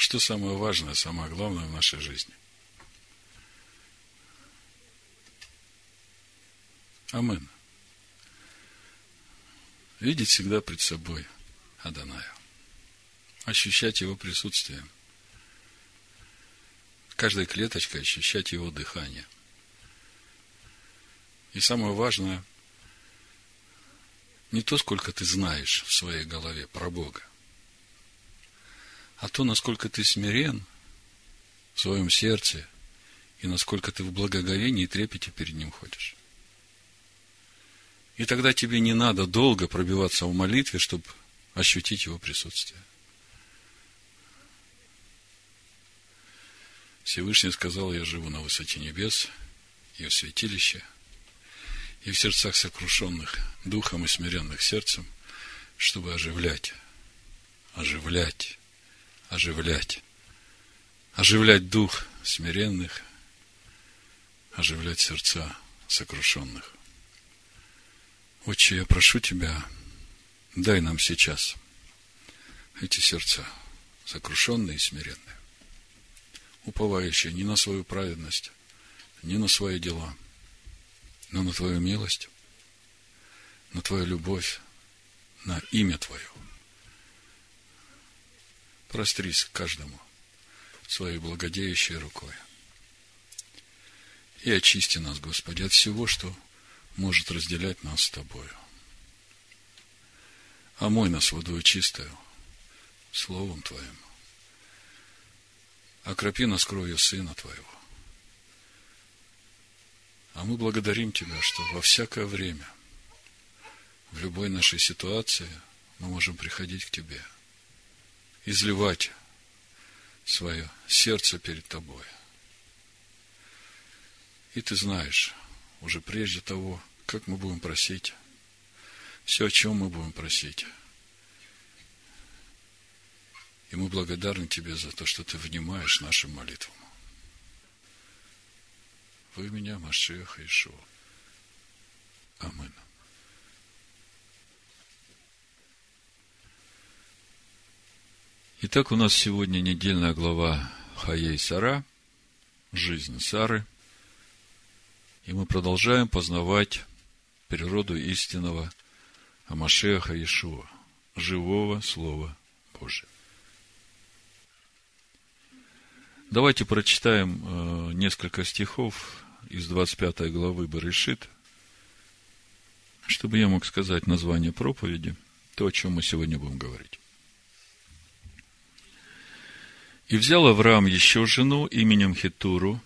что самое важное, самое главное в нашей жизни. Амен. Видеть всегда пред собой Аданая. Ощущать его присутствие. Каждой клеточкой ощущать его дыхание. И самое важное, не то, сколько ты знаешь в своей голове про Бога, а то, насколько ты смирен в своем сердце и насколько ты в благоговении и трепете перед Ним ходишь. И тогда тебе не надо долго пробиваться в молитве, чтобы ощутить Его присутствие. Всевышний сказал, я живу на высоте небес и в святилище, и в сердцах сокрушенных духом и смиренных сердцем, чтобы оживлять, оживлять, оживлять, оживлять дух смиренных, оживлять сердца сокрушенных. Отче, я прошу Тебя, дай нам сейчас эти сердца, сокрушенные и смиренные, уповающие не на свою праведность, не на свои дела, но на Твою милость, на Твою любовь, на имя Твое. Прострись каждому своей благодеющей рукой. И очисти нас, Господи, от всего, что может разделять нас с Тобою. Омой нас водой чистою, Словом Твоим. Окропи нас кровью Сына Твоего. А мы благодарим Тебя, что во всякое время, в любой нашей ситуации, мы можем приходить к Тебе, изливать свое сердце перед Тобой. И Ты знаешь, уже прежде того, как мы будем просить, все, о чем мы будем просить. И мы благодарны Тебе за то, что Ты внимаешь нашим молитвам. Вы меня, Машеха Ишуа. Амин. Итак, у нас сегодня недельная глава Хаей Сара, жизнь Сары – и мы продолжаем познавать природу истинного Амашеха Иешуа, живого Слова Божия. Давайте прочитаем э, несколько стихов из 25 главы Барышит, чтобы я мог сказать название проповеди, то, о чем мы сегодня будем говорить. «И взял Авраам еще жену именем Хитуру,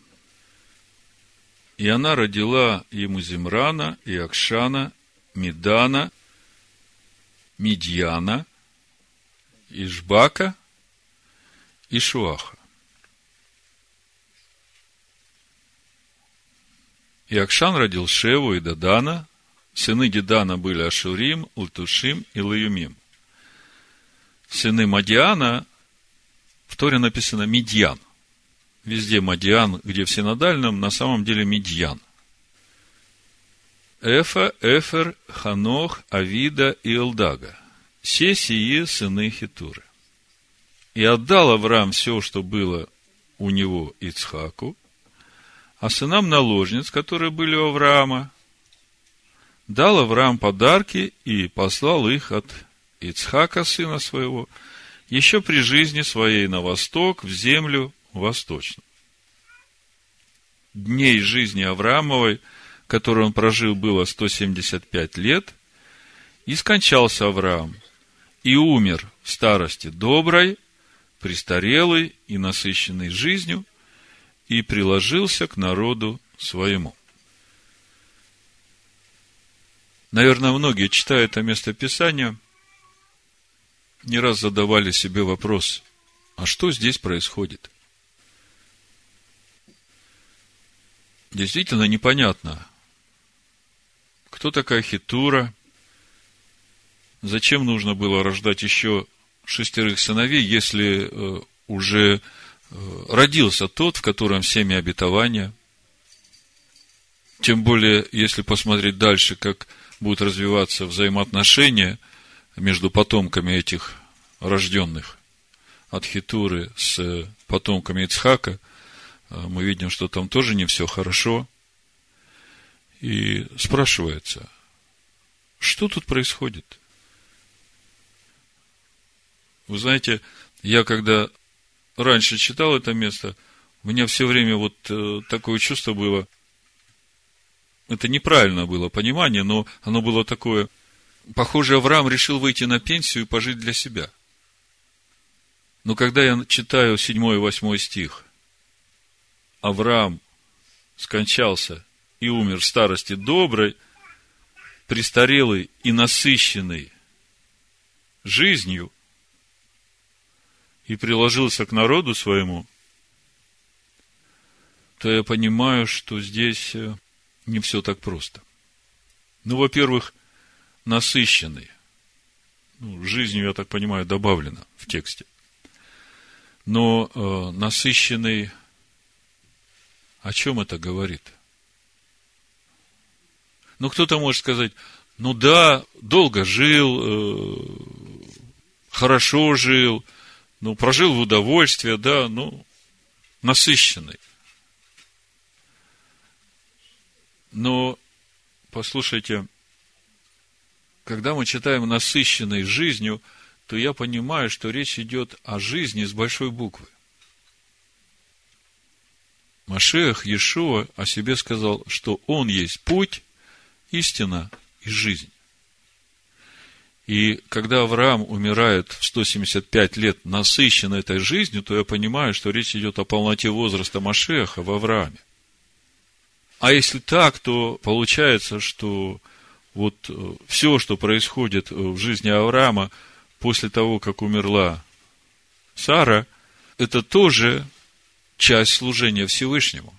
и она родила ему Зимрана и Акшана, Медана, Медьяна, Ишбака и Шуаха. И Акшан родил Шеву и Дадана. Сыны Дедана были Ашурим, Лтушим и Лаюмим. Сыны Мадиана, в Торе написано Медьян – везде Мадиан, где в синодальном, на самом деле Медьян. Эфа, Эфер, Ханох, Авида и Элдага. Все сие сыны Хитуры. И отдал Авраам все, что было у него Ицхаку, а сынам наложниц, которые были у Авраама, дал Авраам подарки и послал их от Ицхака, сына своего, еще при жизни своей на восток, в землю восточном. Дней жизни Авраамовой, которую он прожил, было 175 лет, и скончался Авраам, и умер в старости доброй, престарелый и насыщенный жизнью, и приложился к народу своему. Наверное, многие, читая это местописание, не раз задавали себе вопрос, а что здесь происходит? действительно непонятно, кто такая Хитура, зачем нужно было рождать еще шестерых сыновей, если э, уже э, родился тот, в котором семя обетования. Тем более, если посмотреть дальше, как будут развиваться взаимоотношения между потомками этих рожденных от Хитуры с потомками Ицхака, а, мы видим, что там тоже не все хорошо. И спрашивается, что тут происходит? Вы знаете, я когда раньше читал это место, у меня все время вот э, такое чувство было, это неправильно было понимание, но оно было такое, похоже, Авраам решил выйти на пенсию и пожить для себя. Но когда я читаю 7 и 8 стих, Авраам скончался и умер в старости доброй, престарелый и насыщенный жизнью, и приложился к народу своему, то я понимаю, что здесь э, не все так просто. Ну, во-первых, насыщенный. Ну, жизнью, я так понимаю, добавлено в тексте. Но э, насыщенный, о чем это говорит? Ну, кто-то может сказать, ну да, долго жил, э, хорошо жил, ну, прожил в удовольствие, да, ну, насыщенный. Но, послушайте, когда мы читаем насыщенной жизнью, то я понимаю, что речь идет о жизни с большой буквы. Машех Иешуа о себе сказал, что Он есть путь, истина и жизнь. И когда Авраам умирает в 175 лет насыщен этой жизнью, то я понимаю, что речь идет о полноте возраста Машеха в Аврааме. А если так, то получается, что вот э, все, что происходит в жизни Авраама после того, как умерла Сара, это тоже часть служения Всевышнему,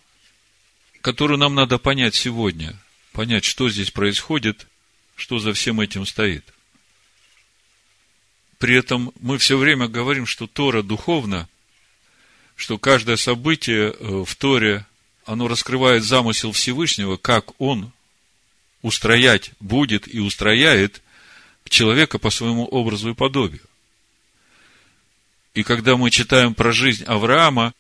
которую нам надо понять сегодня, понять, что здесь происходит, что за всем этим стоит. При этом мы все время говорим, что Тора духовна, что каждое событие э, в Торе, оно раскрывает замысел Всевышнего, как Он устроять будет и устрояет человека по своему образу и подобию. И когда мы читаем про жизнь Авраама,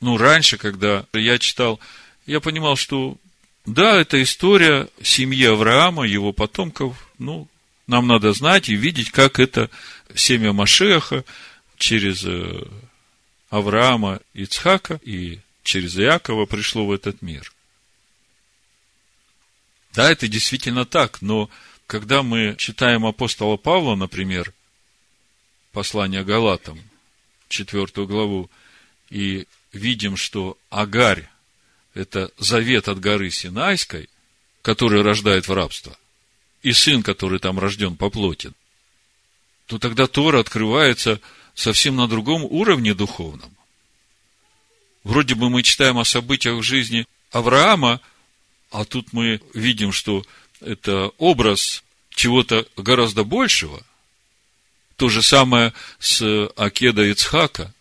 ну, раньше, когда я читал, я понимал, что да, это история семьи Авраама, его потомков, ну, нам надо знать и видеть, как это семя Машеха через э, Авраама, Ицхака и через Иакова пришло в этот мир. Да, это действительно так, но когда мы читаем апостола Павла, например, послание Галатам, четвертую главу, и видим, что Агарь – это завет от горы Синайской, который рождает в рабство – и сын, который там рожден по плоти, то тогда Тора открывается совсем на другом уровне духовном. Вроде бы мы читаем о событиях в жизни Авраама, а тут мы видим, что это образ чего-то гораздо большего. То же самое с Акеда Ицхака.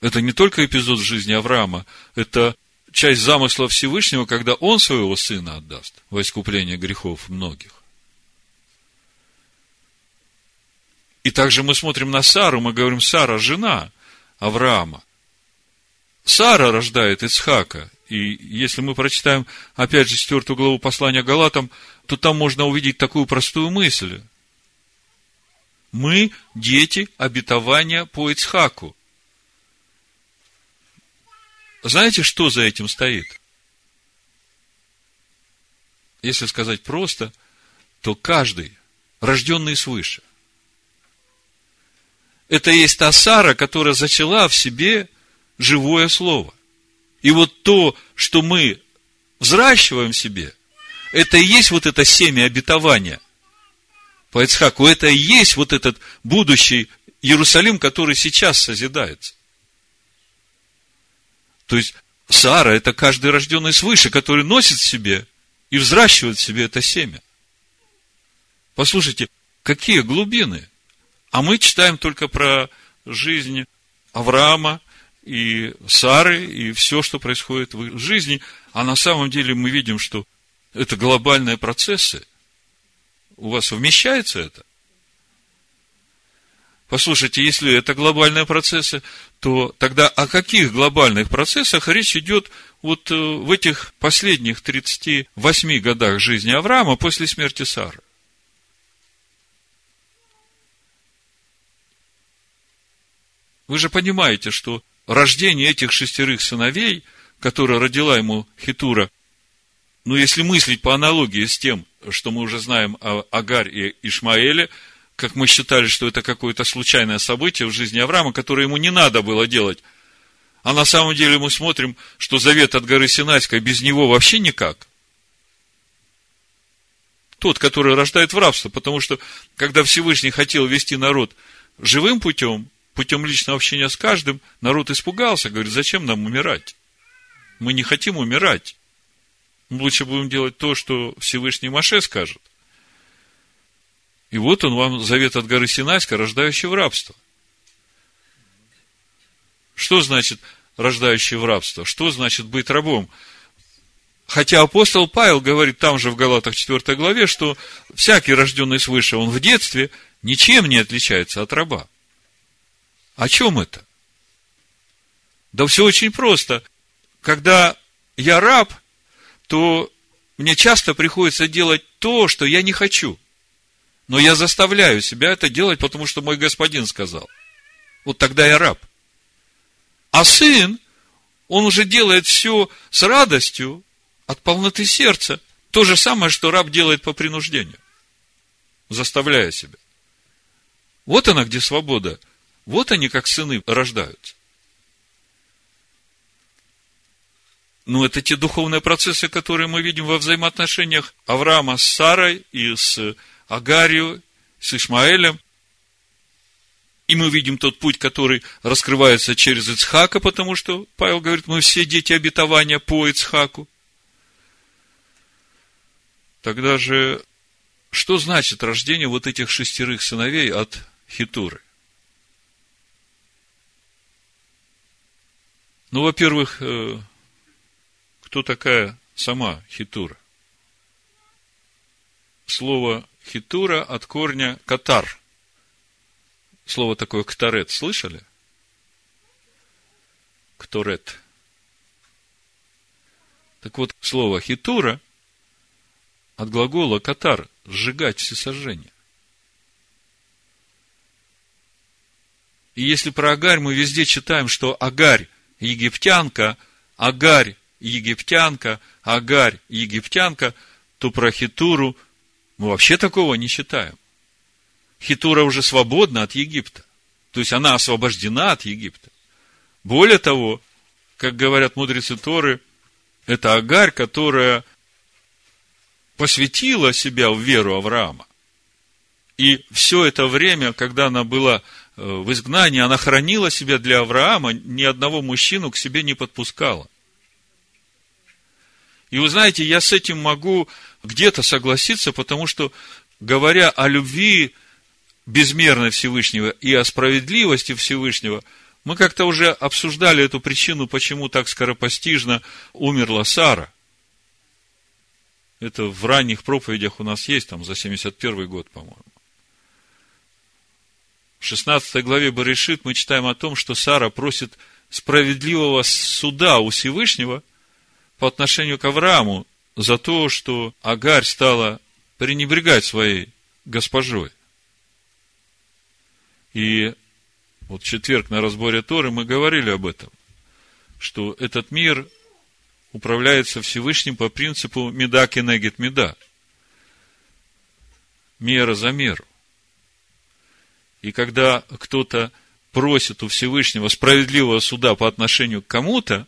Это не только эпизод жизни Авраама, это часть замысла Всевышнего, когда Он своего Сына отдаст во искупление грехов многих. И также мы смотрим на Сару, мы говорим, Сара – жена Авраама. Сара рождает Ицхака. И если мы прочитаем, опять же, четвертую главу послания Галатам, то там можно увидеть такую простую мысль. Мы – дети обетования по Ицхаку. Знаете, что за этим стоит? Если сказать просто, то каждый, рожденный свыше, это есть та Сара, которая зачала в себе живое слово. И вот то, что мы взращиваем в себе, это и есть вот это семя обетования по Ицхаку. Это и есть вот этот будущий Иерусалим, который сейчас созидается. То есть, Сара – это каждый рожденный свыше, который носит в себе и взращивает в себе это семя. Послушайте, какие глубины. А мы читаем только про жизнь Авраама и Сары, и все, что происходит в их жизни. А на самом деле мы видим, что это глобальные процессы. У вас вмещается это? Послушайте, если это глобальные процессы, то тогда о каких глобальных процессах речь идет вот э, в этих последних 38 годах жизни Авраама после смерти Сары? Вы же понимаете, что рождение этих шестерых сыновей, которые родила ему Хитура, ну, если мыслить по аналогии с тем, что мы уже знаем о Агарь и Ишмаэле, как мы считали, что это какое-то случайное событие в жизни Авраама, которое ему не надо было делать. А на самом деле мы смотрим, что завет от горы Синайской без него вообще никак. Тот, который рождает в рабство, потому что, когда Всевышний хотел вести народ живым путем, путем личного общения с каждым, народ испугался, говорит, зачем нам умирать? Мы не хотим умирать. Мы лучше будем делать то, что Всевышний Маше скажет. И вот он вам завет от горы Синайска, рождающий в рабство. Что значит рождающий в рабство? Что значит быть рабом? Хотя апостол Павел говорит там же в Галатах 4 главе, что всякий рожденный свыше, он в детстве ничем не отличается от раба. О чем это? Да все очень просто. Когда я раб, то мне часто приходится делать то, что я не хочу. Но я заставляю себя это делать, потому что мой господин сказал. Вот тогда я раб. А сын, он уже делает все с радостью, от полноты сердца. То же самое, что раб делает по принуждению. Заставляя себя. Вот она, где свобода вот они, как сыны, рождаются. Ну, это те духовные процессы, которые мы видим во взаимоотношениях Авраама с Сарой и с Агарью, с Ишмаэлем. И мы видим тот путь, который раскрывается через Ицхака, потому что Павел говорит, мы все дети обетования по Ицхаку. Тогда же, что значит рождение вот этих шестерых сыновей от Хитуры? Ну, во-первых, э, кто такая сама хитура? Слово хитура от корня катар. Слово такое ктарет слышали? Кторет. Так вот, слово хитура от глагола катар – сжигать всесожжение. И если про Агарь мы везде читаем, что Агарь – египтянка, Агарь египтянка, Агарь египтянка, то про Хитуру мы вообще такого не считаем. Хитура уже свободна от Египта. То есть она освобождена от Египта. Более того, как говорят мудрецы Торы, это Агарь, которая посвятила себя в веру Авраама. И все это время, когда она была в изгнании, она хранила себя для Авраама, ни одного мужчину к себе не подпускала. И вы знаете, я с этим могу где-то согласиться, потому что, говоря о любви безмерной Всевышнего и о справедливости Всевышнего, мы как-то уже обсуждали эту причину, почему так скоропостижно умерла Сара. Это в ранних проповедях у нас есть, там, за 71 год, по-моему. В 16 главе Баришит мы читаем о том, что Сара просит справедливого суда у Всевышнего по отношению к Аврааму за то, что Агарь стала пренебрегать своей госпожой. И вот в четверг на разборе Торы мы говорили об этом, что этот мир управляется Всевышним по принципу меда кенегет меда. Мера за меру. И когда кто-то просит у Всевышнего справедливого суда по отношению к кому-то,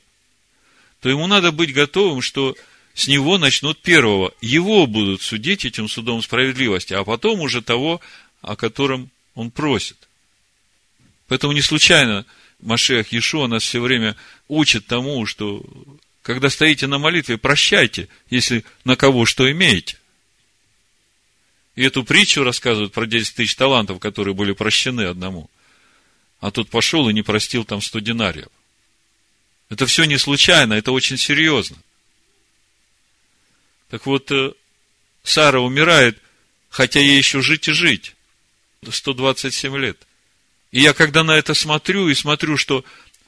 то ему надо быть готовым, что с него начнут первого. Его будут судить этим судом справедливости, а потом уже того, о котором он просит. Поэтому не случайно Машех Иешуа нас все время учит тому, что когда стоите на молитве, прощайте, если на кого что имеете. И эту притчу рассказывают про 10 тысяч талантов, которые были прощены одному. А тут пошел и не простил там 100 динариев. Это все не случайно, это очень серьезно. Так вот, э, Сара умирает, хотя ей еще жить и жить. 127 лет. И я когда на это смотрю и смотрю, что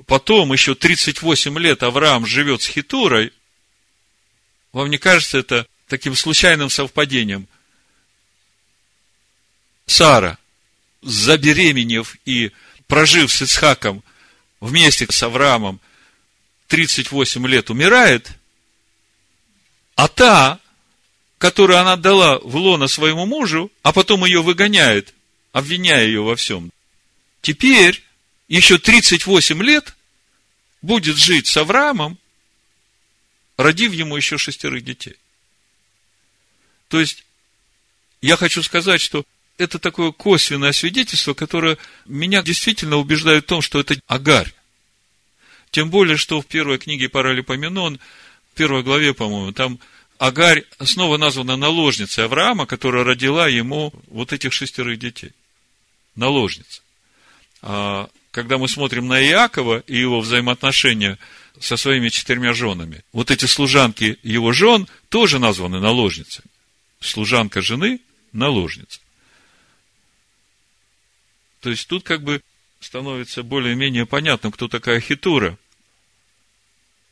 потом еще 38 лет Авраам живет с Хитурой, вам не кажется это таким случайным совпадением? Сара, забеременев и прожив с Ицхаком вместе с Авраамом 38 лет, умирает, а та, которую она отдала в лоно своему мужу, а потом ее выгоняет, обвиняя ее во всем, теперь еще 38 лет будет жить с Авраамом, родив ему еще шестерых детей. То есть, я хочу сказать, что это такое косвенное свидетельство, которое меня действительно убеждает в том, что это Агарь. Тем более, что в первой книге Паралипоменон, в первой главе, по-моему, там Агарь снова названа наложницей Авраама, которая родила ему вот этих шестерых детей. Наложница. А когда мы смотрим на Иакова и его взаимоотношения со своими четырьмя женами, вот эти служанки его жен тоже названы наложницами. Служанка жены – наложница. То есть тут как бы становится более-менее понятно, кто такая Хитура.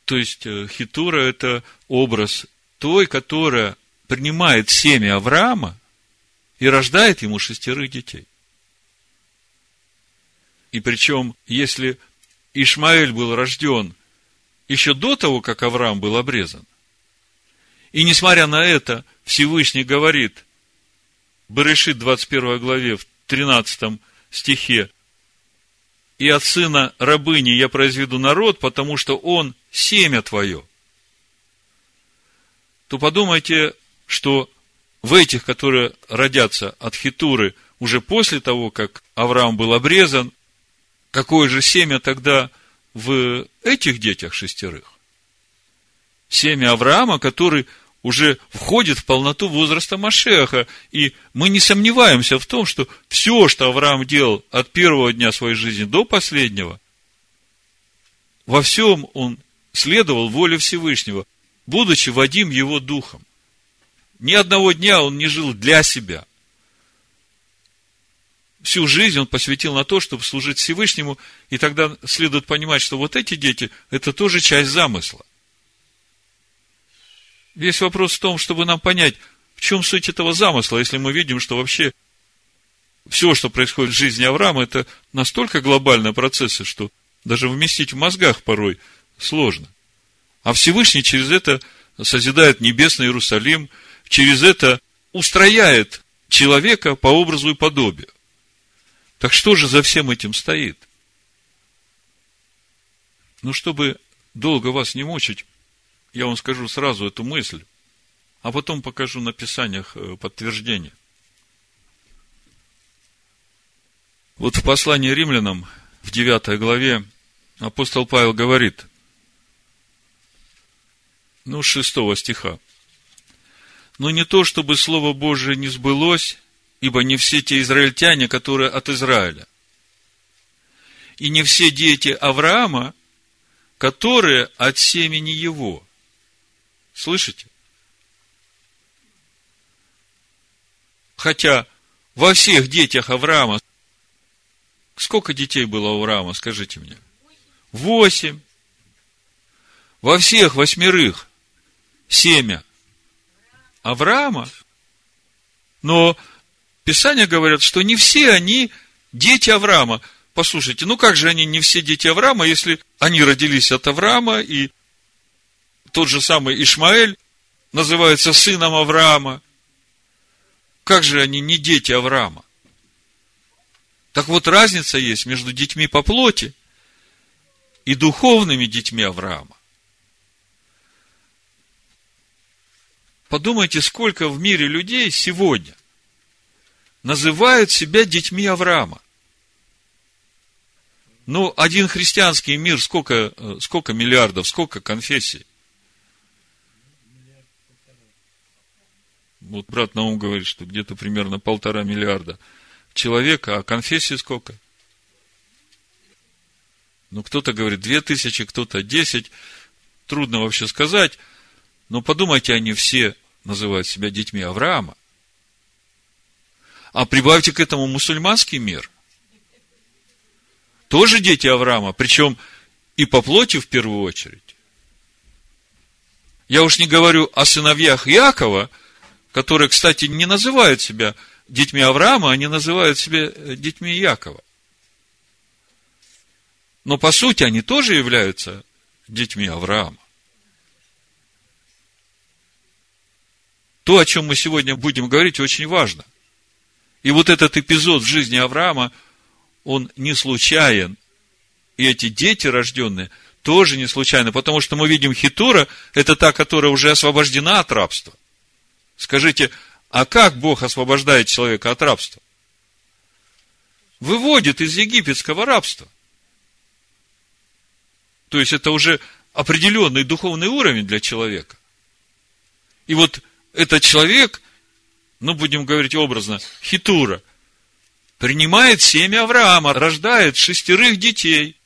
То есть э, Хитура – это образ той, которая принимает семя Авраама и рождает ему шестерых детей. И причем, если Ишмаэль был рожден еще до того, как Авраам был обрезан, и несмотря на это, Всевышний говорит, Берешит 21 главе, в 13 стихе, и от сына рабыни я произведу народ, потому что он семя твое. То подумайте, что в этих, которые родятся от хитуры уже после того, как Авраам был обрезан, какое же семя тогда в этих детях шестерых? Семя Авраама, который уже входит в полноту возраста Машеха. И мы не сомневаемся в том, что все, что Авраам делал от первого дня своей жизни до последнего, во всем он следовал воле Всевышнего, будучи водим его духом. Ни одного дня он не жил для себя. Всю жизнь он посвятил на то, чтобы служить Всевышнему, и тогда следует понимать, что вот эти дети – это тоже часть замысла. Весь вопрос в том, чтобы нам понять, в чем суть этого замысла, если мы видим, что вообще все, что происходит в жизни Авраама, это настолько глобальные процессы, что даже вместить в мозгах порой сложно. А Всевышний через это созидает небесный Иерусалим, через это устрояет человека по образу и подобию. Так что же за всем этим стоит? Ну, чтобы долго вас не мучить, я вам скажу сразу эту мысль, а потом покажу на Писаниях э, подтверждение. Вот в послании римлянам, в 9 главе, апостол Павел говорит, ну, с 6 стиха, но не то, чтобы Слово Божие не сбылось, ибо не все те израильтяне, которые от Израиля, и не все дети Авраама, которые от семени его – Слышите? Хотя во всех детях Авраама, сколько детей было у Авраама, скажите мне? Восемь. Во всех восьмерых семя Авраама, но Писания говорят, что не все они дети Авраама. Послушайте, ну как же они не все дети Авраама, если они родились от Авраама и тот же самый Ишмаэль называется сыном Авраама. Как же они не дети Авраама? Так вот, разница есть между детьми по плоти и духовными детьми Авраама. Подумайте, сколько в мире людей сегодня называют себя детьми Авраама. Ну, один христианский мир, сколько, э, сколько миллиардов, сколько конфессий? Вот брат Наум говорит, что где-то примерно полтора миллиарда человека, а конфессии сколько? Ну, кто-то говорит две тысячи, кто-то десять. Трудно вообще сказать. Но подумайте, они все называют себя детьми Авраама. А прибавьте к этому мусульманский мир. тоже дети Авраама, причем и по плоти в первую очередь. Я уж не говорю о сыновьях Якова, которые, кстати, не называют себя детьми Авраама, они называют себя детьми Якова. Но по сути они тоже являются детьми Авраама. То, о чем мы сегодня будем говорить, очень важно. И вот этот эпизод в жизни Авраама, он не случайен. И эти дети рожденные тоже не случайно, потому что мы видим Хитура, это та, которая уже освобождена от рабства. Скажите, а как Бог освобождает человека от рабства? Выводит из египетского рабства. То есть это уже определенный духовный уровень для человека. И вот этот человек, ну, будем говорить образно, хитура, принимает семя Авраама, рождает шестерых детей.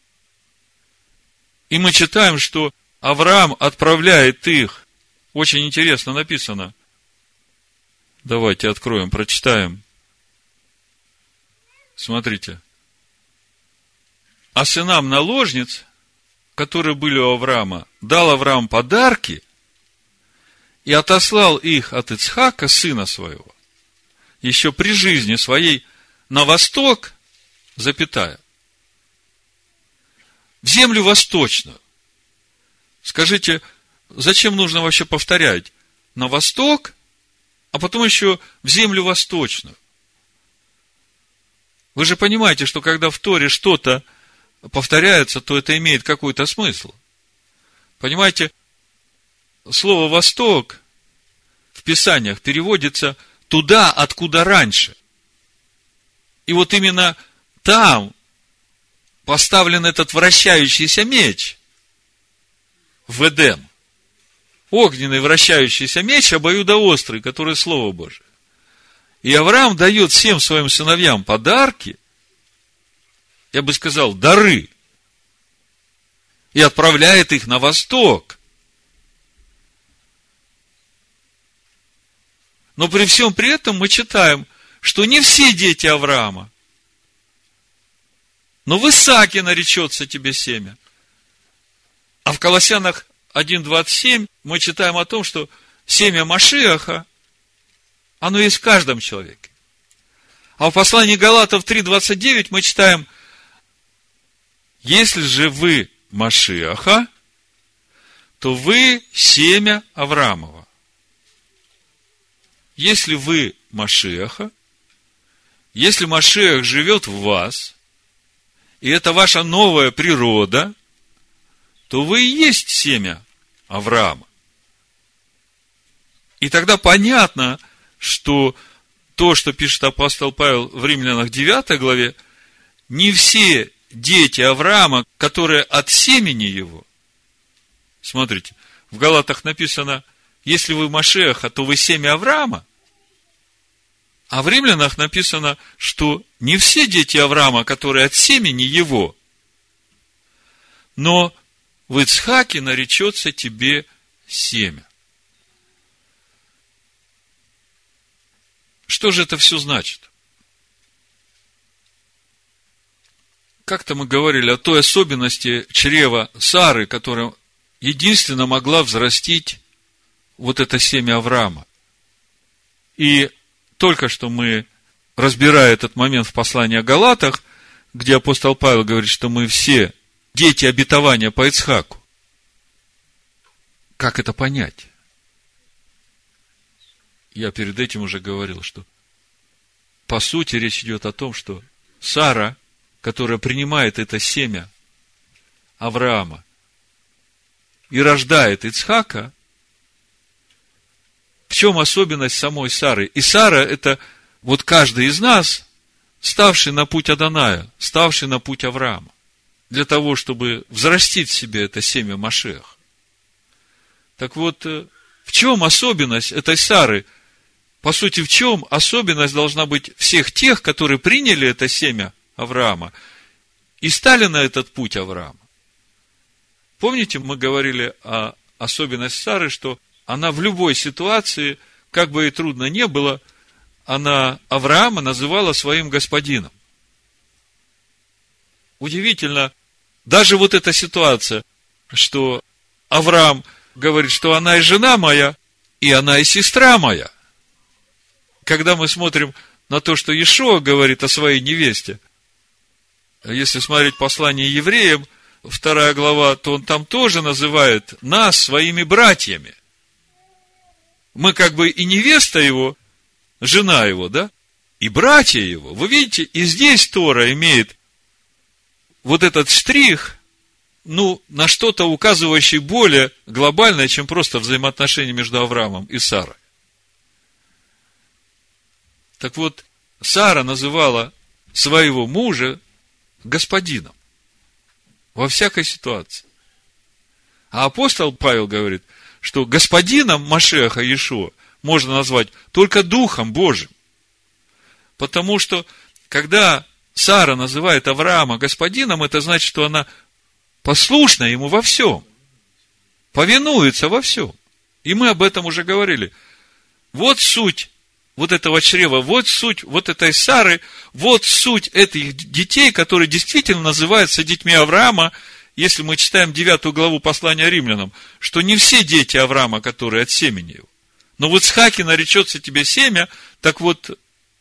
И мы читаем, что Авраам отправляет их. Очень интересно написано. Давайте откроем, прочитаем. Смотрите. А сынам наложниц, которые были у Авраама, дал Авраам подарки и отослал их от Ицхака, сына своего, еще при жизни своей, на восток, запятая, в землю восточную. Скажите, зачем нужно вообще повторять? На восток, а потом еще в землю восточную. Вы же понимаете, что когда в Торе что-то повторяется, то это имеет какой-то смысл. Понимаете, слово «восток» в Писаниях переводится туда, откуда раньше. И вот именно там поставлен этот вращающийся меч в Эдем. Огненный вращающийся меч обоюдоострый, который Слово Божие. И Авраам дает всем своим сыновьям подарки, я бы сказал, дары, и отправляет их на восток. Но при всем при этом мы читаем, что не все дети Авраама. Но в Исааке наречется тебе семя. А в Колоссянах 1.27 мы читаем о том, что семя Машиаха, оно есть в каждом человеке. А в послании Галатов 3.29 мы читаем, если же вы Машиаха, то вы семя Авраамова. Если вы Машеха, если Машех живет в вас, и это ваша новая природа, то вы и есть семя Авраама. И тогда понятно, что то, что пишет апостол Павел в Римлянах 9 главе, не все дети Авраама, которые от семени его, смотрите, в Галатах написано – если вы Машеха, то вы семя Авраама. А в римлянах написано, что не все дети Авраама, которые от семени его, но в Ицхаке наречется тебе семя. Что же это все значит? Как-то мы говорили о той особенности чрева Сары, которая единственно могла взрастить вот это семя Авраама. И только что мы, разбирая этот момент в послании о Галатах, где апостол Павел говорит, что мы все дети обетования по Ицхаку. Как это понять? Я перед этим уже говорил, что по сути речь идет о том, что Сара, которая принимает это семя Авраама и рождает Ицхака, в чем особенность самой Сары? И Сара – это вот каждый из нас, ставший на путь Аданая, ставший на путь Авраама, для того, чтобы взрастить в себе это семя Машех. Так вот, э, в чем особенность этой Сары? По сути, в чем особенность должна быть всех тех, которые приняли это семя Авраама и стали на этот путь Авраама? Помните, мы говорили о особенности Сары, что она в любой ситуации, как бы и трудно не было, она Авраама называла своим господином. удивительно, даже вот эта ситуация, что Авраам говорит, что она и жена моя, и она и сестра моя. Когда мы смотрим на то, что Иешуа говорит о своей невесте, если смотреть послание евреям, вторая глава, то он там тоже называет нас своими братьями. Мы как бы и невеста его, жена его, да? И братья его. Вы видите, и здесь Тора имеет вот этот штрих, ну, на что-то указывающий более глобальное, чем просто взаимоотношения между Авраамом и Сарой. Так вот, Сара называла своего мужа господином во всякой ситуации. А апостол Павел говорит, что господином Машеха Иешуа можно назвать только Духом Божьим. Потому что, когда Сара называет Авраама господином, это значит, что она послушна ему во всем. Повинуется во всем. И мы об этом уже говорили. Вот суть вот этого чрева, вот суть вот этой Сары, вот суть этих детей, которые действительно называются детьми Авраама, если мы читаем девятую главу послания римлянам, что не все дети Авраама, которые от семени его. Но вот Ицхаке наречется тебе семя, так вот,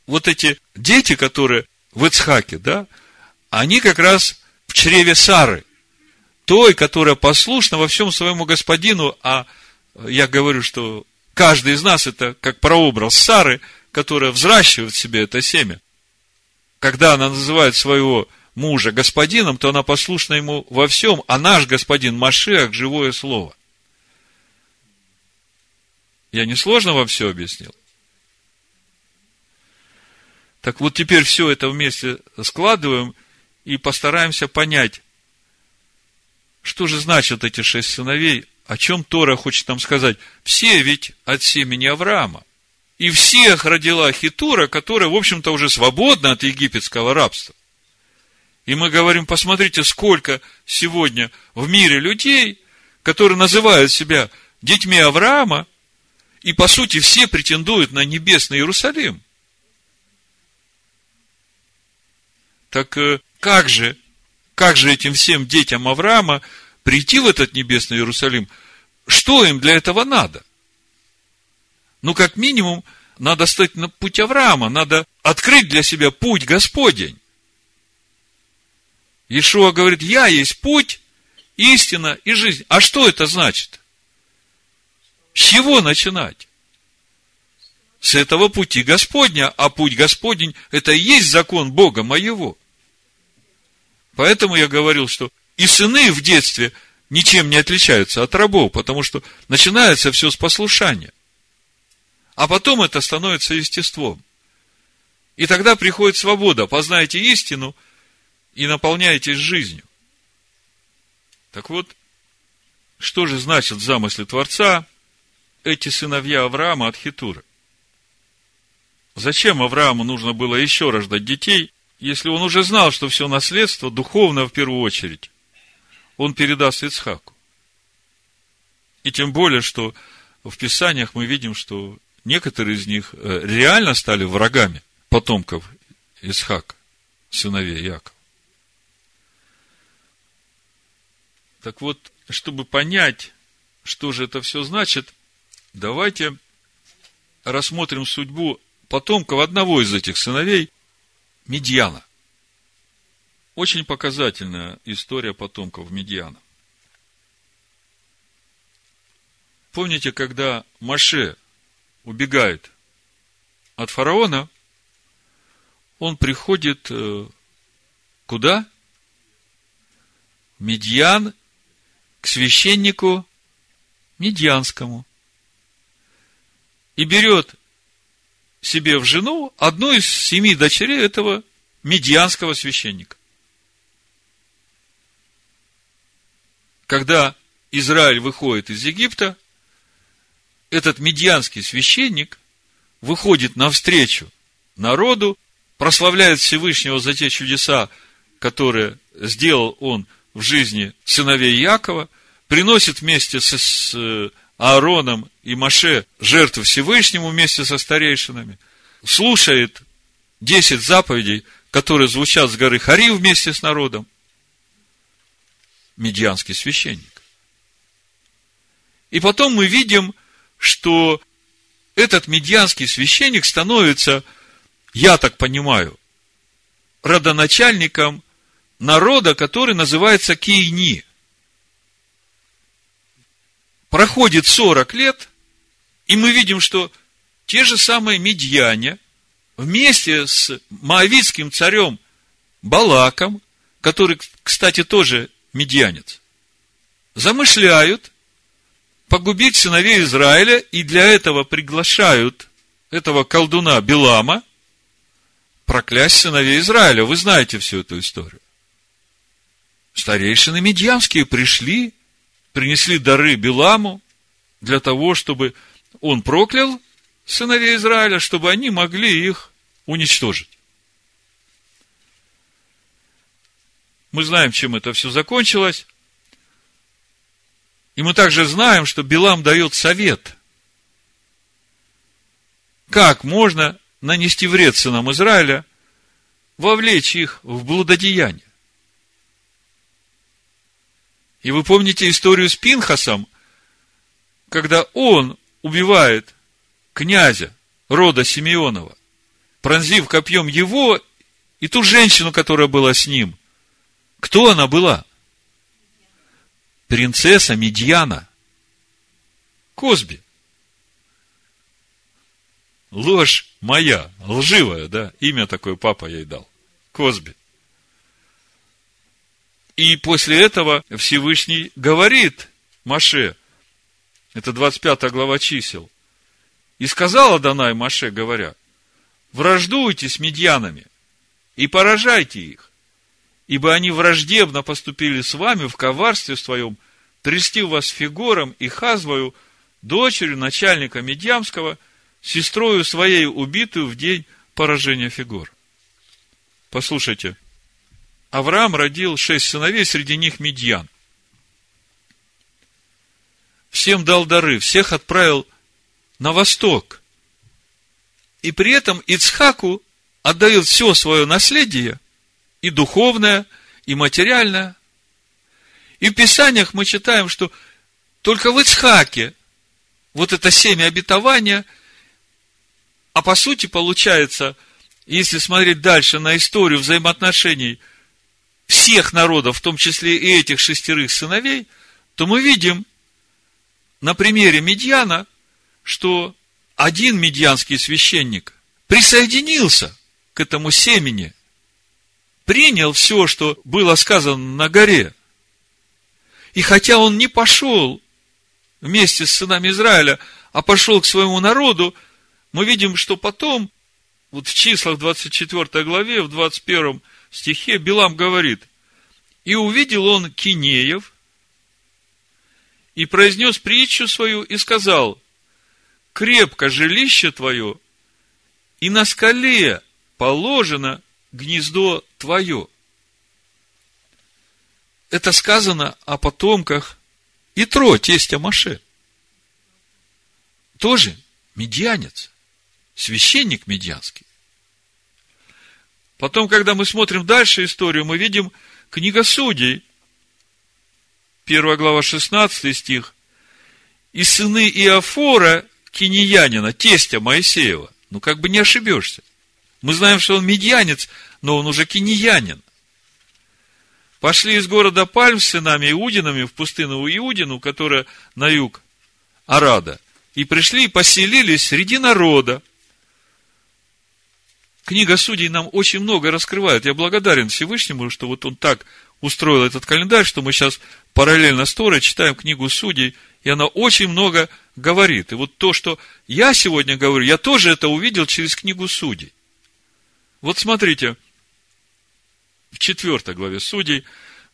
вот эти дети, которые в Ицхаке, да, они как раз в чреве Сары, той, которая послушна во всем своему господину, а я говорю, что Каждый из нас это как прообраз Сары, которая взращивает в себе это семя. Когда она называет своего мужа господином, то она послушна ему во всем, а наш господин Машиах – живое слово. Я не сложно вам все объяснил? Так вот теперь все это вместе складываем и постараемся понять, что же значат эти шесть сыновей, о чем Тора хочет нам сказать? Все ведь от семени Авраама. И всех родила Хитура, которая, в общем-то, уже свободна от египетского рабства. И мы говорим, посмотрите, сколько сегодня в мире людей, которые называют себя детьми Авраама, и, по сути, все претендуют на небесный Иерусалим. Так э, как же, как же этим всем детям Авраама прийти в этот небесный Иерусалим, что им для этого надо? Ну, как минимум, надо стать на путь Авраама, надо открыть для себя путь Господень. Иешуа говорит, я есть путь, истина и жизнь. А что это значит? С чего начинать? С этого пути Господня, а путь Господень – это и есть закон Бога моего. Поэтому я говорил, что и сыны в детстве ничем не отличаются от рабов, потому что начинается все с послушания. А потом это становится естеством. И тогда приходит свобода. Познайте истину и наполняйтесь жизнью. Так вот, что же значит в замысле Творца эти сыновья Авраама от Хитуры? Зачем Аврааму нужно было еще рождать детей, если он уже знал, что все наследство духовно в первую очередь он передаст Ицхаку. И тем более, что в Писаниях мы видим, что некоторые из них э, реально стали врагами потомков Исхака, сыновей Якова. Так вот, чтобы понять, что же это все значит, давайте рассмотрим судьбу потомков одного из этих сыновей, Медьяна. Очень показательная история потомков Медиана. Помните, когда Маше убегает от фараона, он приходит э, куда? Медьян к священнику Медьянскому. И берет себе в жену одну из семи дочерей этого медьянского священника. когда Израиль выходит из Египта, этот медианский священник выходит навстречу народу, прославляет Всевышнего за те чудеса, которые сделал он в жизни сыновей Якова, приносит вместе с, с Аароном и Маше жертву Всевышнему вместе со старейшинами, слушает десять заповедей, которые звучат с горы Хари вместе с народом, медианский священник. И потом мы видим, что этот медианский священник становится, я так понимаю, родоначальником народа, который называется Кейни. Проходит 40 лет, и мы видим, что те же самые медьяне вместе с маавитским царем Балаком, который, кстати, тоже медьянец, замышляют погубить сыновей Израиля, и для этого приглашают этого колдуна Белама проклясть сыновей Израиля. Вы знаете всю эту историю. Старейшины медьямские пришли, принесли дары Беламу для того, чтобы он проклял сыновей Израиля, чтобы они могли их уничтожить. Мы знаем, чем это все закончилось. И мы также знаем, что Билам дает совет, как можно нанести вред сынам Израиля, вовлечь их в блудодеяние. И вы помните историю с Пинхасом, когда он убивает князя рода Симеонова, пронзив копьем его и ту женщину, которая была с ним. Кто она была? принцесса Медьяна, Косби. Ложь моя, лживая, да, имя такое папа ей дал. Косби. И после этого Всевышний говорит Маше, это 25 глава чисел, и сказала Данай Маше, говоря, враждуйте с медьянами и поражайте их, ибо они враждебно поступили с вами в коварстве своем, трясти вас Фигором и Хазвою, дочерью начальника Медьямского, сестрою своей убитую в день поражения Фигор. Послушайте, Авраам родил шесть сыновей, среди них Медьян. Всем дал дары, всех отправил на восток. И при этом Ицхаку отдает все свое наследие и духовное, и материальное. И в Писаниях мы читаем, что только в Ицхаке вот это семя обетования, а по сути получается, если смотреть дальше на историю взаимоотношений всех народов, в том числе и этих шестерых сыновей, то мы видим на примере Медьяна, что один медьянский священник присоединился к этому семени – принял все, что было сказано на горе. И хотя он не пошел вместе с сынами Израиля, а пошел к своему народу, мы видим, что потом, вот в числах 24 главе, в 21 стихе, Билам говорит, и увидел он Кинеев, и произнес притчу свою, и сказал, крепко жилище твое, и на скале положено гнездо твое. Это сказано о потомках Итро, тестя Маше. Тоже медианец, священник медианский. Потом, когда мы смотрим дальше историю, мы видим книга Судей, 1 глава 16 стих, и сыны Иофора, киньянина, тестя Моисеева. Ну, как бы не ошибешься. Мы знаем, что он медианец, но он уже киньянин. Пошли из города Пальм с сынами Иудинами в пустыню Иудину, которая на юг Арада, и пришли и поселились среди народа. Книга Судей нам очень много раскрывает. Я благодарен Всевышнему, что вот он так устроил этот календарь, что мы сейчас параллельно с Торой читаем книгу Судей, и она очень много говорит. И вот то, что я сегодня говорю, я тоже это увидел через книгу Судей. Вот смотрите, в четвертой главе Судей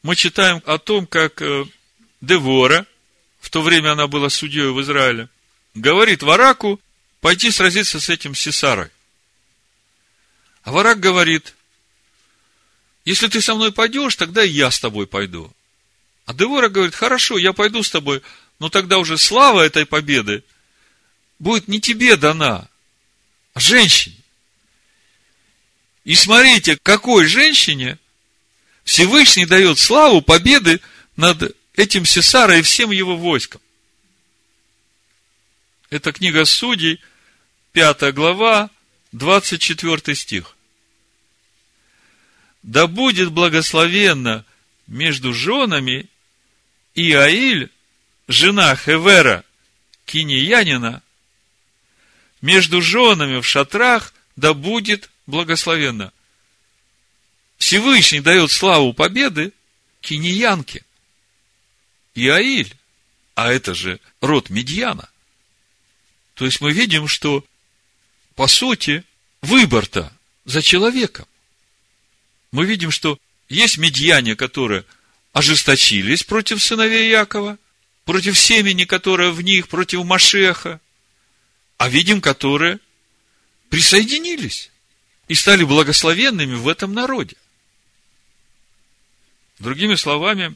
мы читаем о том, как э, Девора, в то время она была судьей в Израиле, говорит Вараку пойти сразиться с этим Сесарой. А Варак говорит, если ты со мной пойдешь, тогда и я с тобой пойду. А Девора говорит, хорошо, я пойду с тобой, но тогда уже слава этой победы будет не тебе дана, а женщине. И смотрите, какой женщине Всевышний дает славу победы над этим Сесара и всем его войском. Это книга Судей, 5 глава, 24 стих. Да будет благословенно между женами Иаиль, жена Хевера, киниянина, между женами в шатрах, да будет благословенно. Всевышний дает славу победы киниянке. Иаиль, а это же род Медьяна. То есть мы видим, что по сути выбор-то за человеком. Мы видим, что есть медьяне, которые ожесточились против сыновей Якова, против семени, которое в них, против Машеха, а видим, которые присоединились и стали благословенными в этом народе. Другими словами,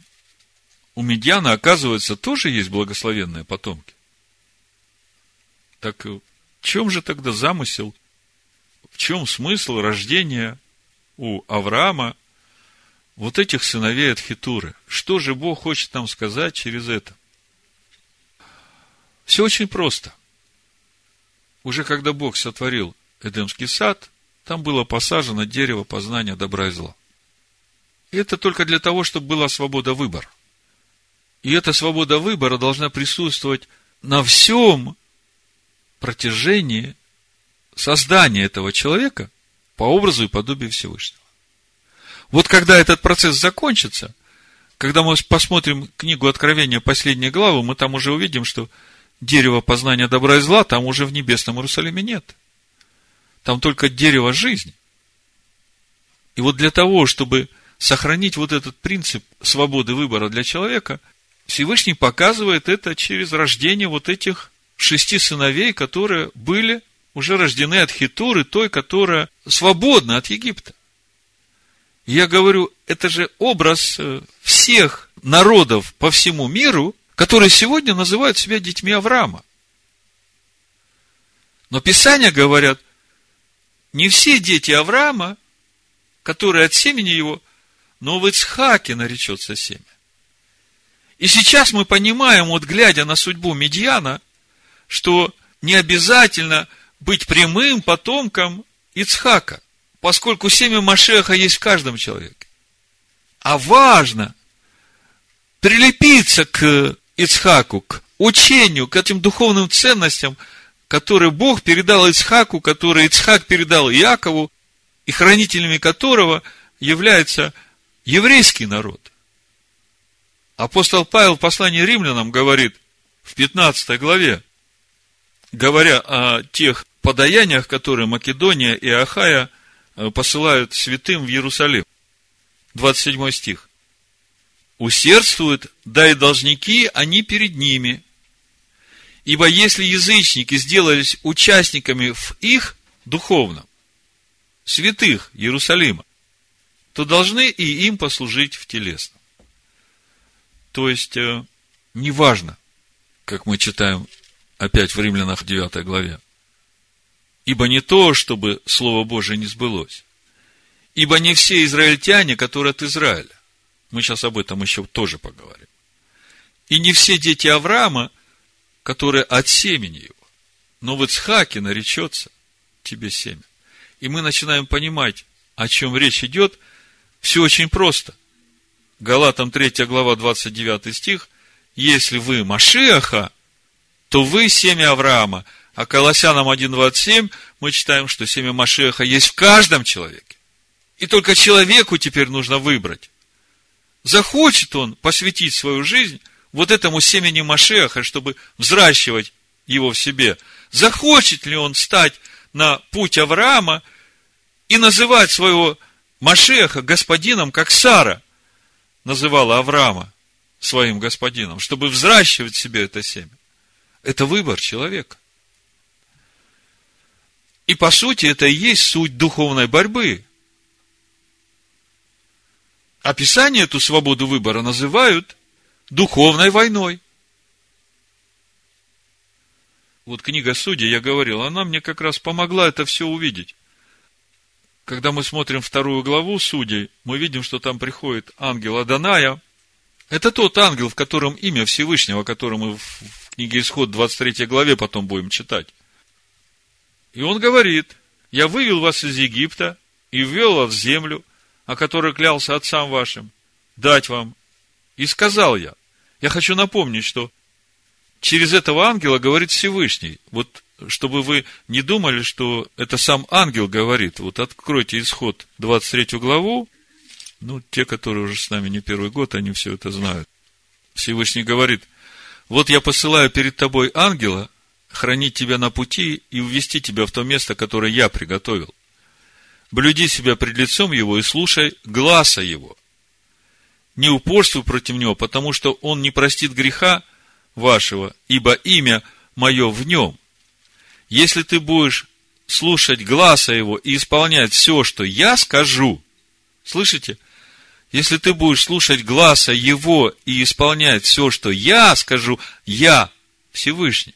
у Медьяна, оказывается, тоже есть благословенные потомки. Так чем же тогда замысел, в чем смысл рождения у Авраама вот этих сыновей от Хитуры. Что же Бог хочет нам сказать через это? Все очень просто. Уже когда Бог сотворил Эдемский сад, там было посажено дерево познания добра и зла. И это только для того, чтобы была свобода выбора. И эта свобода выбора должна присутствовать на всем протяжении создания этого человека по образу и подобию Всевышнего. Вот когда этот процесс закончится, когда мы посмотрим книгу Откровения, последней главы, мы там уже увидим, что дерево познания добра и зла там уже в небесном Иерусалиме нет. Там только дерево жизни. И вот для того, чтобы сохранить вот этот принцип свободы выбора для человека, Всевышний показывает это через рождение вот этих шести сыновей, которые были уже рождены от Хитуры, той, которая свободна от Египта. Я говорю, это же образ э, всех народов по всему миру, которые сегодня называют себя детьми Авраама. Но Писания говорят, не все дети Авраама, которые от семени его, но в Ицхаке наречется семя. И сейчас мы понимаем, вот глядя на судьбу Медьяна, что не обязательно быть прямым потомком Ицхака поскольку семя Машеха есть в каждом человеке. А важно прилепиться к Ицхаку, к учению, к этим духовным ценностям, которые Бог передал Ицхаку, которые Ицхак передал Якову, и хранителями которого является еврейский народ. Апостол Павел в послании римлянам говорит в 15 главе, говоря о тех подаяниях, которые Македония и Ахая – Э, посылают святым в Иерусалим. 27 стих. Усердствуют, да и должники, они перед ними. Ибо если язычники сделались участниками в их духовном, святых Иерусалима, то должны и им послужить в телесном. То есть, э, неважно, как мы читаем опять в Римлянах 9 главе, Ибо не то, чтобы Слово Божие не сбылось. Ибо не все израильтяне, которые от Израиля. Мы сейчас об этом еще тоже поговорим. И не все дети Авраама, которые от семени его. Но в Ицхаке наречется тебе семя. И мы начинаем понимать, о чем речь идет. Все очень просто. Галатам 3 глава 29 стих. Если вы Машиаха, то вы семя Авраама, а Колоссянам 1.27 мы читаем, что семя Машеха есть в каждом человеке. И только человеку теперь нужно выбрать. Захочет он посвятить свою жизнь вот этому семени Машеха, чтобы взращивать его в себе. Захочет ли он стать на путь Авраама и называть своего Машеха господином, как Сара называла Авраама своим господином, чтобы взращивать себе это семя. Это выбор человека. И по сути это и есть суть духовной борьбы. Описание эту свободу выбора называют духовной войной. Вот книга Судей, я говорил, она мне как раз помогла это все увидеть. Когда мы смотрим вторую главу Судей, мы видим, что там приходит ангел Аданая Это тот ангел, в котором имя Всевышнего, который мы в книге Исход 23 главе потом будем читать. И он говорит, я вывел вас из Египта и ввел вас в землю, о которой клялся отцам вашим, дать вам. И сказал я, я хочу напомнить, что через этого ангела говорит Всевышний. Вот чтобы вы не думали, что это сам ангел говорит. Вот откройте исход 23 главу. Ну, те, которые уже с нами не первый год, они все это знают. Всевышний говорит, вот я посылаю перед тобой ангела, хранить тебя на пути и увести тебя в то место, которое я приготовил. Блюди себя пред лицом его и слушай гласа его. Не упорствуй против него, потому что он не простит греха вашего, ибо имя мое в нем. Если ты будешь слушать гласа его и исполнять все, что я скажу, слышите? Если ты будешь слушать гласа его и исполнять все, что я скажу, я Всевышний,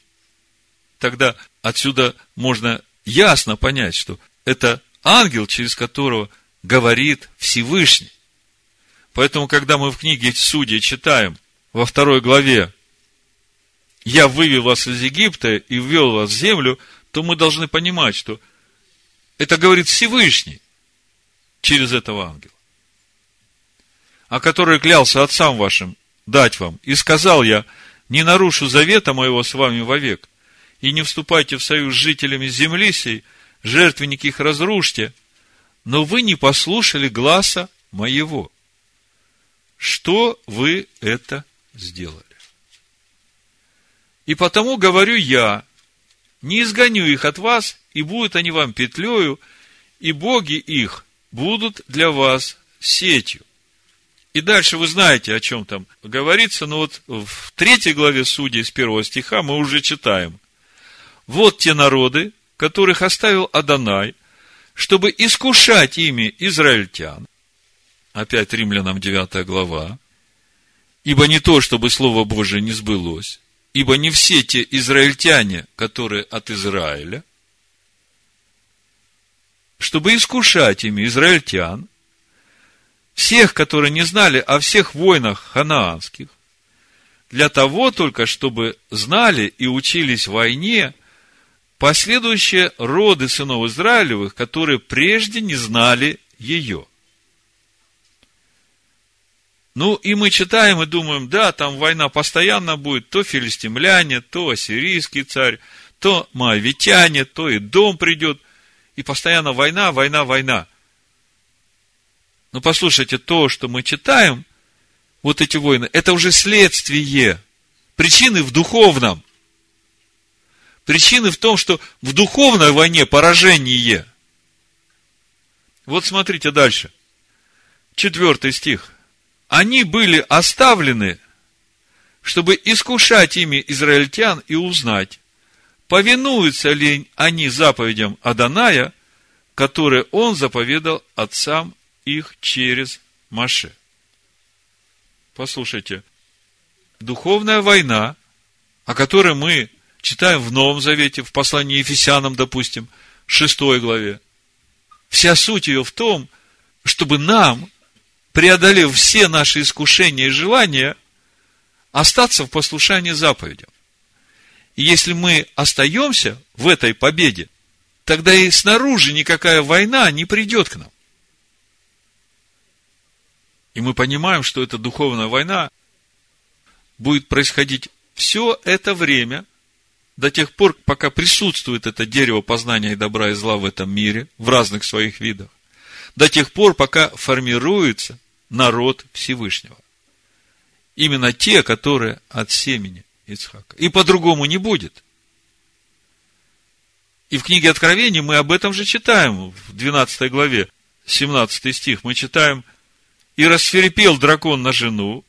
тогда отсюда можно ясно понять, что это ангел, через которого говорит Всевышний. Поэтому, когда мы в книге Судьи читаем во второй главе «Я вывел вас из Египта и ввел вас в землю», то мы должны понимать, что это говорит Всевышний через этого ангела, о который клялся отцам вашим дать вам. И сказал я, не нарушу завета моего с вами вовек, и не вступайте в союз с жителями земли сей, жертвенники их разрушьте, но вы не послушали гласа моего. Что вы это сделали? И потому говорю я, не изгоню их от вас, и будут они вам петлею, и боги их будут для вас сетью. И дальше вы знаете, о чем там говорится, но вот в третьей главе Судей с первого стиха мы уже читаем. Вот те народы, которых оставил Адонай, чтобы искушать ими израильтян. Опять римлянам 9 глава. Ибо не то, чтобы Слово Божие не сбылось, ибо не все те израильтяне, которые от Израиля, чтобы искушать ими израильтян, всех, которые не знали о всех войнах ханаанских, для того только, чтобы знали и учились войне последующие роды сынов Израилевых, которые прежде не знали ее. Ну, и мы читаем и думаем, да, там война постоянно будет, то филистимляне, то ассирийский царь, то моавитяне, то и дом придет, и постоянно война, война, война. Но послушайте, то, что мы читаем, вот эти войны, это уже следствие, причины в духовном. Причины в том, что в духовной войне поражение. Вот смотрите дальше. Четвертый стих они были оставлены, чтобы искушать ими израильтян и узнать, повинуются ли они заповедям Аданая, которые он заповедал отцам их через Маше. Послушайте, духовная война, о которой мы читаем в Новом Завете, в послании Ефесянам, допустим, шестой главе, вся суть ее в том, чтобы нам преодолев все наши искушения и желания, остаться в послушании заповедям. И если мы остаемся в этой победе, тогда и снаружи никакая война не придет к нам. И мы понимаем, что эта духовная война будет происходить все это время, до тех пор, пока присутствует это дерево познания и добра и зла в этом мире, в разных своих видах до тех пор, пока формируется народ Всевышнего. Именно те, которые от семени Ицхака. И по-другому не будет. И в книге Откровений мы об этом же читаем, в 12 главе, 17 стих, мы читаем, «И расферепел дракон на жену,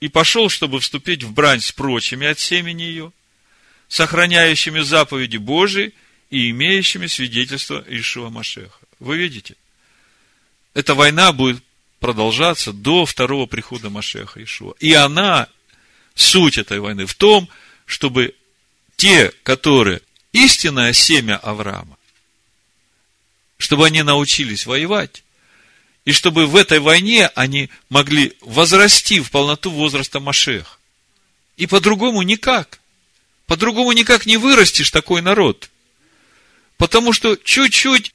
и пошел, чтобы вступить в брань с прочими от семени ее, сохраняющими заповеди Божии и имеющими свидетельство Ишуа Машеха». Вы видите? эта война будет продолжаться до второго прихода Машеха Ишуа. И она, суть этой войны в том, чтобы те, которые истинное семя Авраама, чтобы они научились воевать И чтобы в этой войне они могли возрасти в полноту возраста Машех. И по-другому никак. По-другому никак не вырастешь такой народ. Потому что чуть-чуть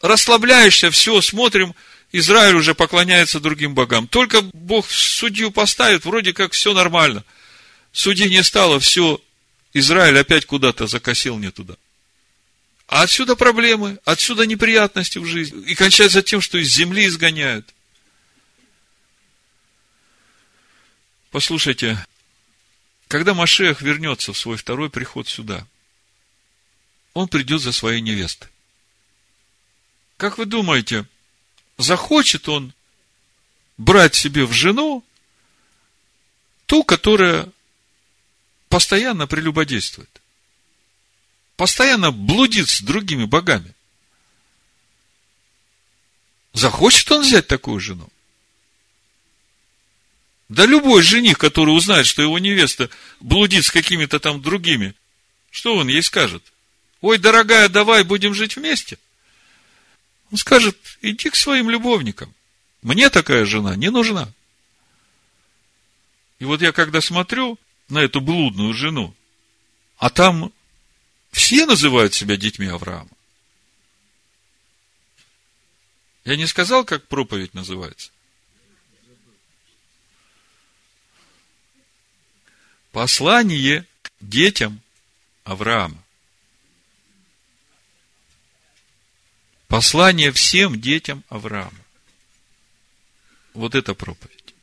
расслабляешься, все, смотрим, Израиль уже поклоняется другим богам. Только Бог судью поставит, вроде как все нормально. Судьи не стало, все, Израиль опять куда-то закосил не туда. А отсюда проблемы, отсюда неприятности в жизни. И кончается тем, что из земли изгоняют. Послушайте, когда Машех вернется в свой второй приход сюда, он придет за своей невестой. Как вы думаете, захочет он брать себе в жену ту, которая постоянно прелюбодействует? Постоянно блудит с другими богами. Захочет он взять такую жену? Да любой жених, который узнает, что его невеста блудит с какими-то там другими, что он ей скажет? Ой, дорогая, давай будем жить вместе. Он скажет, иди к своим любовникам. Мне такая жена не нужна. И вот я когда смотрю на эту блудную жену, а там все называют себя детьми Авраама. Я не сказал, как проповедь называется. Послание к детям Авраама. Послание всем детям Авраама. Вот это проповедь.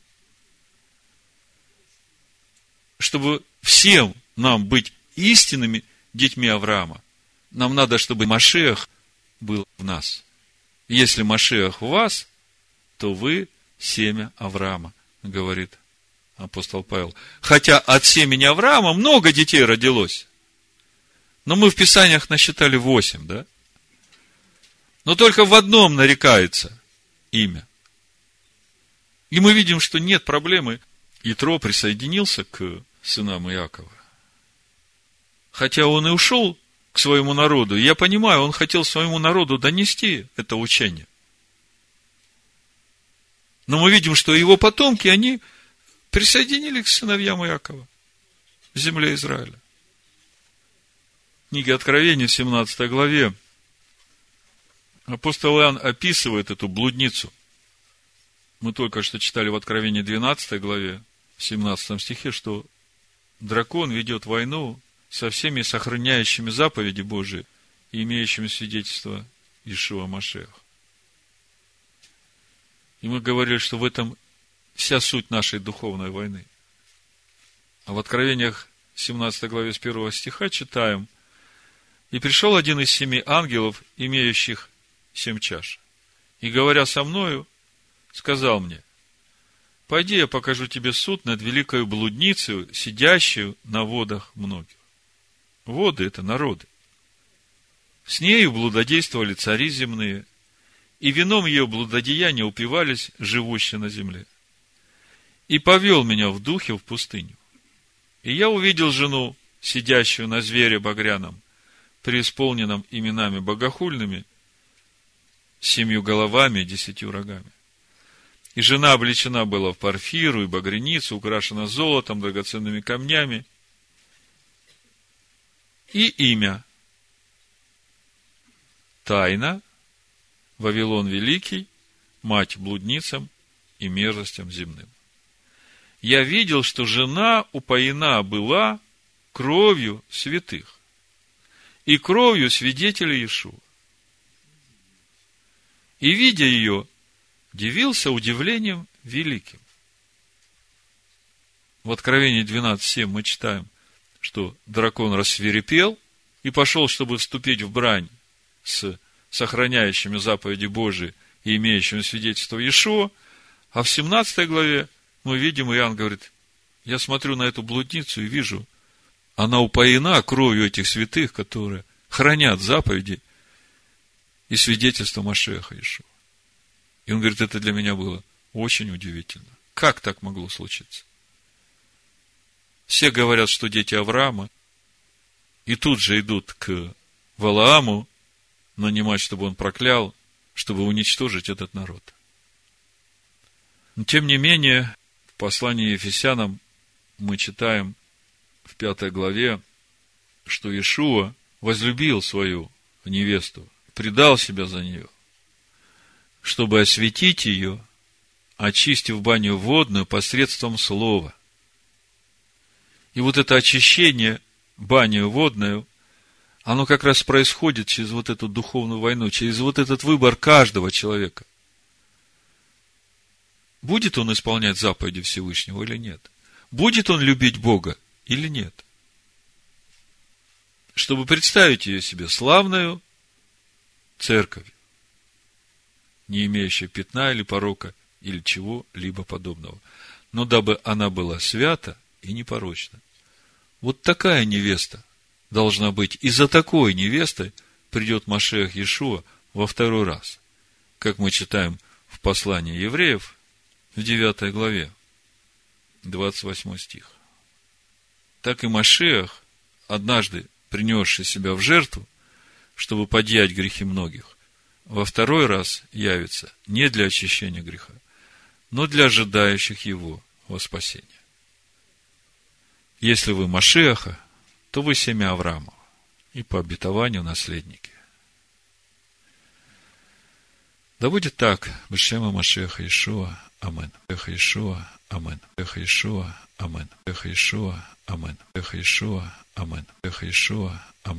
Чтобы всем нам быть истинными детьми Авраама. Нам надо, чтобы Машех был в нас. Если Машех в вас, то вы семя Авраама, говорит апостол Павел. Хотя от семени Авраама много детей родилось. Но мы в Писаниях насчитали восемь, да? Но только в одном нарекается имя. И мы видим, что нет проблемы. Итро присоединился к сынам Иакова. Хотя он и ушел к своему народу. Я понимаю, он хотел своему народу донести это учение. Но мы видим, что его потомки, они присоединились к сыновьям Иакова в земле Израиля. Книга Откровения в 17 главе апостол Иоанн описывает эту блудницу. Мы только что читали в Откровении 12 главе, в 17 стихе, что дракон ведет войну со всеми сохраняющими заповеди Божии и имеющими свидетельство Ишуа Машех. И мы говорили, что в этом вся суть нашей духовной войны. А в Откровениях 17 главе с 1 стиха читаем, «И пришел один из семи ангелов, имеющих семь чаш, и, говоря со мною, сказал мне, «Пойди, я покажу тебе суд над великою блудницей, сидящую на водах многих». Воды – это народы. С нею блудодействовали цари земные, и вином ее блудодеяния упивались живущие на земле. И повел меня в духе в пустыню. И я увидел жену, сидящую на звере багряном, преисполненном именами богохульными, семью головами и десятью рогами. И жена облечена была в парфиру и багряницу, украшена золотом, драгоценными камнями, и имя. Тайна, Вавилон Великий, мать блудницам и мерзостям земным. Я видел, что жена упоена была кровью святых и кровью свидетелей Иешуа. И, видя ее, дивился удивлением великим. В Откровении 12.7 мы читаем, что дракон рассверепел и пошел, чтобы вступить в брань с сохраняющими заповеди Божии и имеющими свидетельство Иешуа, а в 17 главе мы видим, Иоанн говорит, я смотрю на эту блудницу и вижу, она упоена кровью этих святых, которые хранят заповеди и свидетельство Машеха Иешуа. И он говорит, это для меня было очень удивительно. Как так могло случиться? Все говорят, что дети Авраама, и тут же идут к Валааму нанимать, чтобы он проклял, чтобы уничтожить этот народ. Но, тем не менее, в послании Ефесянам мы читаем в пятой главе, что Иешуа возлюбил свою невесту, предал себя за нее, чтобы осветить ее, очистив баню водную посредством слова. И вот это очищение баню водную, оно как раз происходит через вот эту духовную войну, через вот этот выбор каждого человека. Будет он исполнять заповеди Всевышнего или нет? Будет он любить Бога или нет? Чтобы представить ее себе славную церковь, не имеющая пятна или порока, или чего-либо подобного. Но дабы она была свята и непорочна. Вот такая невеста должна быть. И за такой невестой придет Машех Иешуа во второй раз. Как мы читаем в послании евреев в 9 главе, 28 стих. Так и Машех, однажды принесший себя в жертву, чтобы подъять грехи многих, во второй раз явится не для очищения греха, но для ожидающих его во спасение. Если вы Машеха, то вы семя Авраамова и по обетованию наследники. Да будет так, Бешема Машеха Ишуа, Амен. Беха Ишуа, Амен. Беха Ишуа, Амен. Беха Ишуа, Амен. Беха Ишуа, Амен. Беха Ишуа, Амен.